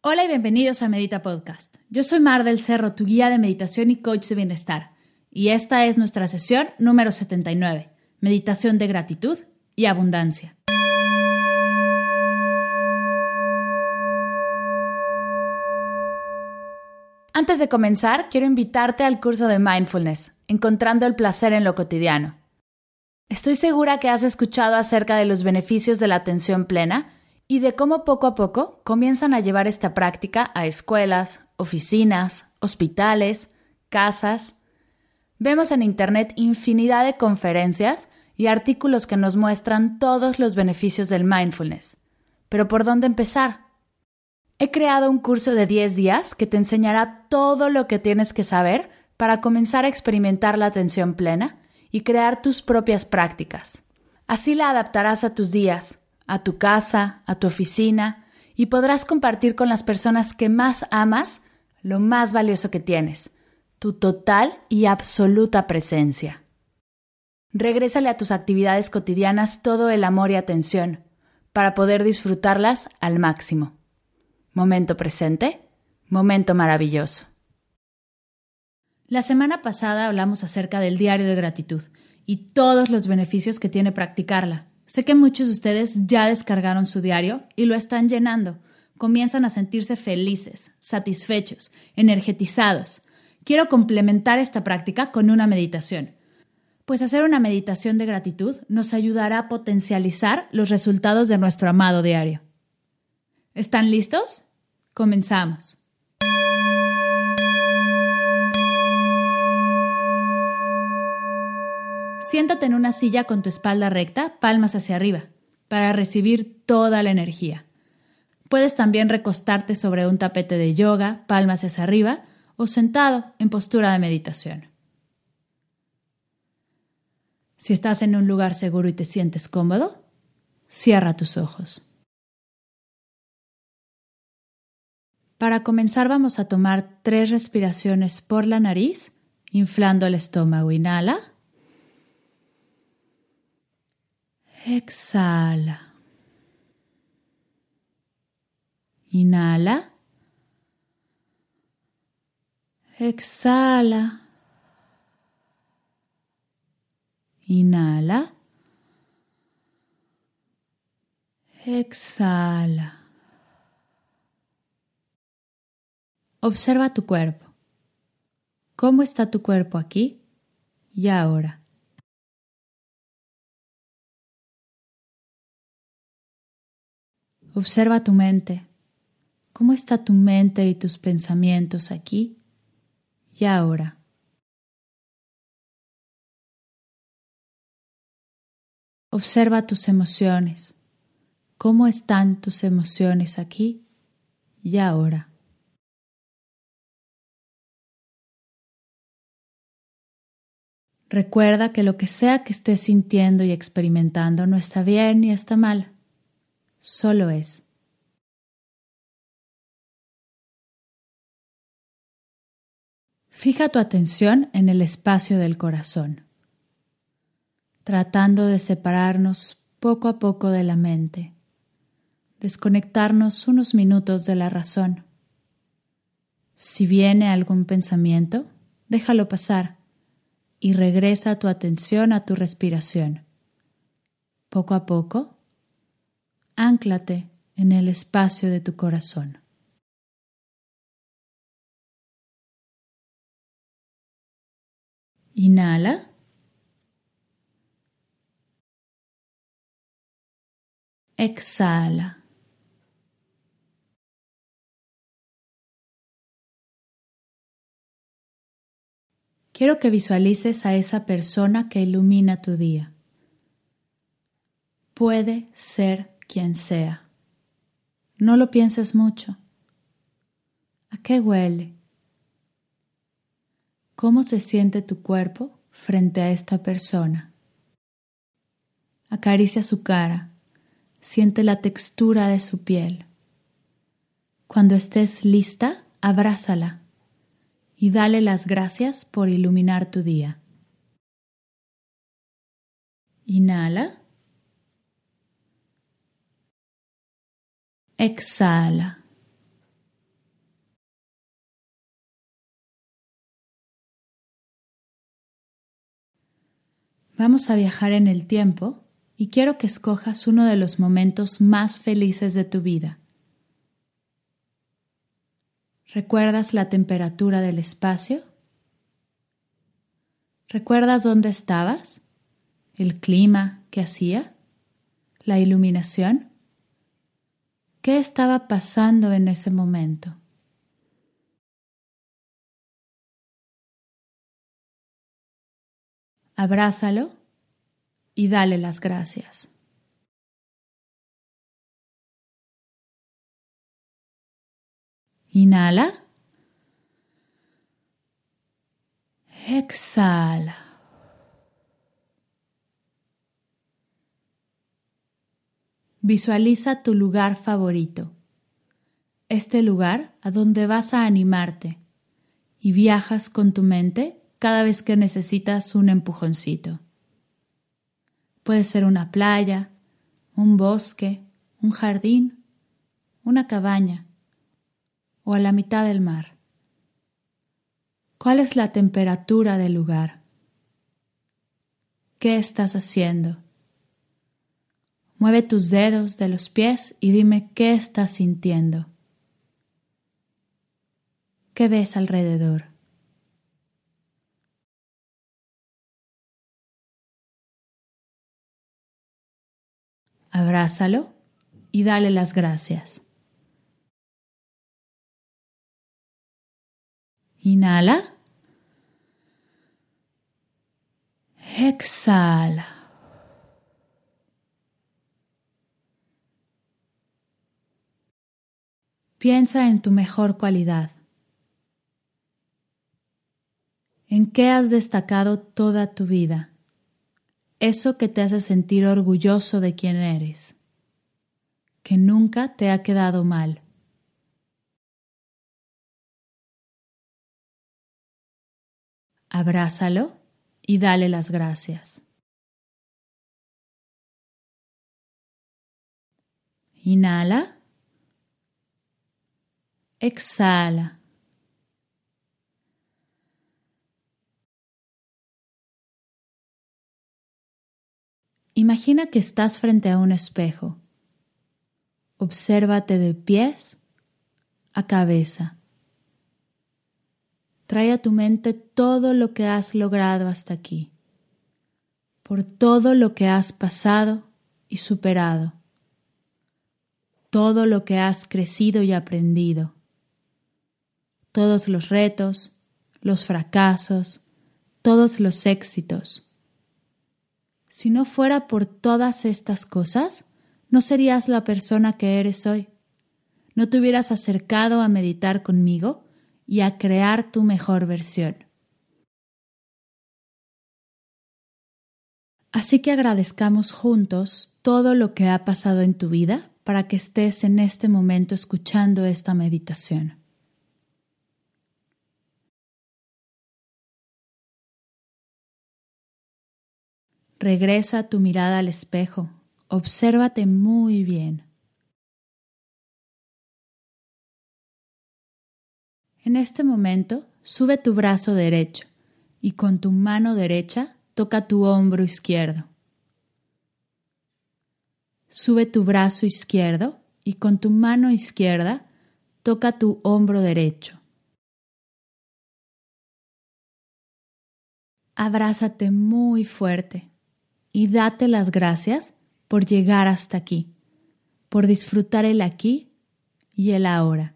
Hola y bienvenidos a Medita Podcast. Yo soy Mar del Cerro, tu guía de meditación y coach de bienestar. Y esta es nuestra sesión número 79, Meditación de gratitud y abundancia. Antes de comenzar, quiero invitarte al curso de Mindfulness, Encontrando el placer en lo cotidiano. Estoy segura que has escuchado acerca de los beneficios de la atención plena y de cómo poco a poco comienzan a llevar esta práctica a escuelas, oficinas, hospitales, casas. Vemos en Internet infinidad de conferencias y artículos que nos muestran todos los beneficios del mindfulness. Pero ¿por dónde empezar? He creado un curso de 10 días que te enseñará todo lo que tienes que saber para comenzar a experimentar la atención plena y crear tus propias prácticas. Así la adaptarás a tus días, a tu casa, a tu oficina y podrás compartir con las personas que más amas lo más valioso que tienes, tu total y absoluta presencia. Regrésale a tus actividades cotidianas todo el amor y atención para poder disfrutarlas al máximo. Momento presente, momento maravilloso. La semana pasada hablamos acerca del diario de gratitud y todos los beneficios que tiene practicarla. Sé que muchos de ustedes ya descargaron su diario y lo están llenando. Comienzan a sentirse felices, satisfechos, energetizados. Quiero complementar esta práctica con una meditación. Pues hacer una meditación de gratitud nos ayudará a potencializar los resultados de nuestro amado diario. ¿Están listos? Comenzamos. Siéntate en una silla con tu espalda recta, palmas hacia arriba, para recibir toda la energía. Puedes también recostarte sobre un tapete de yoga, palmas hacia arriba, o sentado en postura de meditación. Si estás en un lugar seguro y te sientes cómodo, cierra tus ojos. Para comenzar vamos a tomar tres respiraciones por la nariz, inflando el estómago. Inhala. Exhala. Inhala. Exhala. Inhala. Exhala. Observa tu cuerpo. ¿Cómo está tu cuerpo aquí y ahora? Observa tu mente. ¿Cómo está tu mente y tus pensamientos aquí y ahora? Observa tus emociones. ¿Cómo están tus emociones aquí y ahora? Recuerda que lo que sea que estés sintiendo y experimentando no está bien ni está mal, solo es. Fija tu atención en el espacio del corazón, tratando de separarnos poco a poco de la mente, desconectarnos unos minutos de la razón. Si viene algún pensamiento, déjalo pasar y regresa tu atención a tu respiración. Poco a poco, en el espacio de tu corazón. Inhala. Exhala. Quiero que visualices a esa persona que ilumina tu día. Puede ser quien sea. No lo pienses mucho. ¿A qué huele? ¿Cómo se siente tu cuerpo frente a esta persona? Acaricia su cara, siente la textura de su piel. Cuando estés lista, abrázala y dale las gracias por iluminar tu día. Inhala. Exhala. Vamos a viajar en el tiempo y quiero que escojas uno de los momentos más felices de tu vida. ¿Recuerdas la temperatura del espacio? ¿Recuerdas dónde estabas? ¿El clima que hacía? ¿La iluminación? ¿Qué estaba pasando en ese momento? Abrázalo y dale las gracias. Inhala. Exhala. Visualiza tu lugar favorito, este lugar a donde vas a animarte y viajas con tu mente cada vez que necesitas un empujoncito. Puede ser una playa, un bosque, un jardín, una cabaña o a la mitad del mar. ¿Cuál es la temperatura del lugar? ¿Qué estás haciendo? Mueve tus dedos de los pies y dime qué estás sintiendo. ¿Qué ves alrededor? abrázalo y dale las gracias. Inhala. Exhala. Piensa en tu mejor cualidad. ¿En qué has destacado toda tu vida? eso que te hace sentir orgulloso de quien eres, que nunca te ha quedado mal. Abrázalo y dale las gracias. Inhala. Exhala. Imagina que estás frente a un espejo. Obsérvate de pies a cabeza. Trae a tu mente todo lo que has logrado hasta aquí, por todo lo que has pasado y superado, todo lo que has crecido y aprendido, todos los retos, los fracasos, todos los éxitos si no fuera por todas estas cosas, no serías la persona que eres hoy. No te hubieras acercado a meditar conmigo y a crear tu mejor versión. Así que agradezcamos juntos todo lo que ha pasado en tu vida para que estés en este momento escuchando esta meditación. Regresa tu mirada al espejo. Obsérvate muy bien. En este momento, sube tu brazo derecho y con tu mano derecha toca tu hombro izquierdo. Sube tu brazo izquierdo y con tu mano izquierda toca tu hombro derecho. Abrázate muy fuerte y date las gracias por llegar hasta aquí, por disfrutar el aquí y el ahora,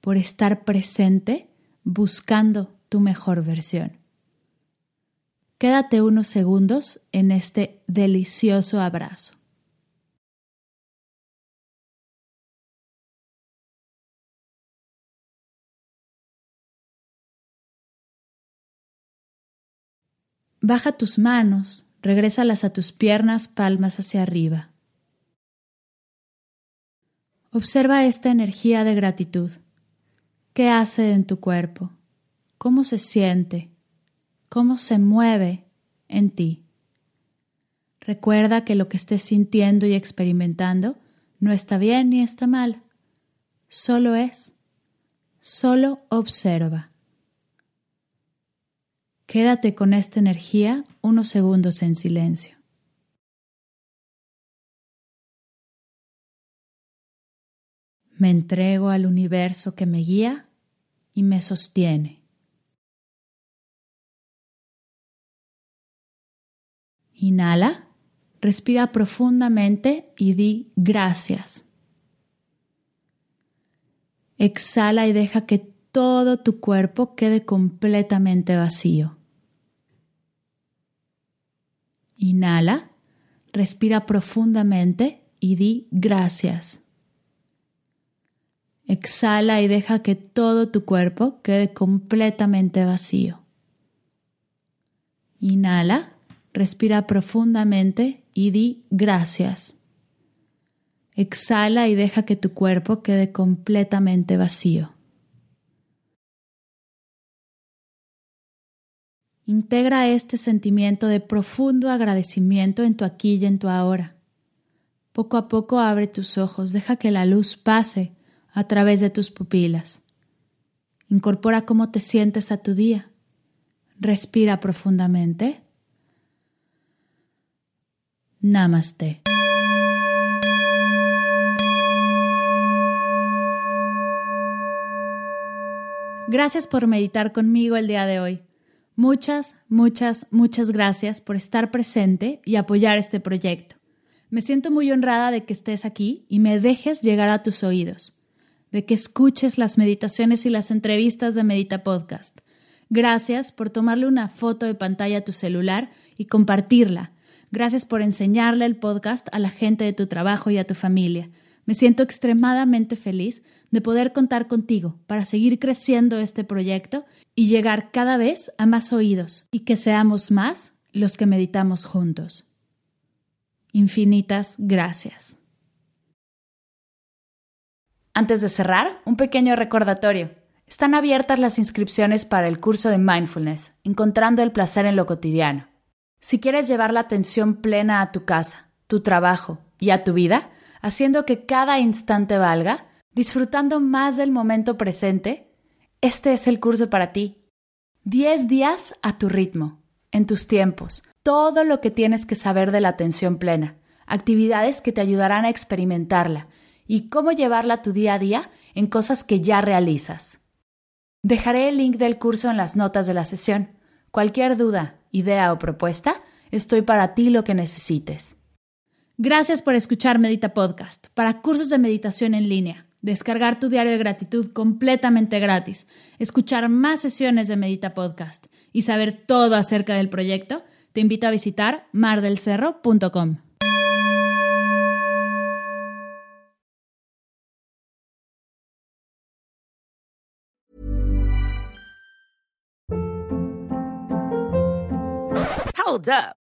por estar presente buscando tu mejor versión. Quédate unos segundos en este delicioso abrazo. Baja tus manos regrésalas a tus piernas, palmas hacia arriba. Observa esta energía de gratitud. ¿Qué hace en tu cuerpo? ¿Cómo se siente? ¿Cómo se mueve en ti? Recuerda que lo que estés sintiendo y experimentando no está bien ni está mal. Solo es. Solo observa. Quédate con esta energía unos segundos en silencio. Me entrego al universo que me guía y me sostiene. Inhala, respira profundamente y di gracias. Exhala y deja que todo tu cuerpo quede completamente vacío. Inhala, respira profundamente y di gracias. Exhala y deja que todo tu cuerpo quede completamente vacío. Inhala, respira profundamente y di gracias. Exhala y deja que tu cuerpo quede completamente vacío. Integra este sentimiento de profundo agradecimiento en tu aquí y en tu ahora. Poco a poco abre tus ojos, deja que la luz pase a través de tus pupilas. Incorpora cómo te sientes a tu día. Respira profundamente. Namaste. Gracias por meditar conmigo el día de hoy. Muchas, muchas, muchas gracias por estar presente y apoyar este proyecto. Me siento muy honrada de que estés aquí y me dejes llegar a tus oídos, de que escuches las meditaciones y las entrevistas de Medita Podcast. Gracias por tomarle una foto de pantalla a tu celular y compartirla. Gracias por enseñarle el podcast a la gente de tu trabajo y a tu familia. Me siento extremadamente feliz de poder contar contigo para seguir creciendo este proyecto y llegar cada vez a más oídos y que seamos más los que meditamos juntos. Infinitas gracias. Antes de cerrar, un pequeño recordatorio. Están abiertas las inscripciones para el curso de mindfulness, encontrando el placer en lo cotidiano. Si quieres llevar la atención plena a tu casa, tu trabajo y a tu vida, haciendo que cada instante valga, disfrutando más del momento presente, este es el curso para ti. 10 días a tu ritmo, en tus tiempos, todo lo que tienes que saber de la atención plena, actividades que te ayudarán a experimentarla y cómo llevarla a tu día a día en cosas que ya realizas. Dejaré el link del curso en las notas de la sesión. Cualquier duda, idea o propuesta, estoy para ti lo que necesites. Gracias por escuchar Medita Podcast para cursos de meditación en línea, descargar tu diario de gratitud completamente gratis, escuchar más sesiones de Medita Podcast y saber todo acerca del proyecto, te invito a visitar mardelcerro.com. Hold up.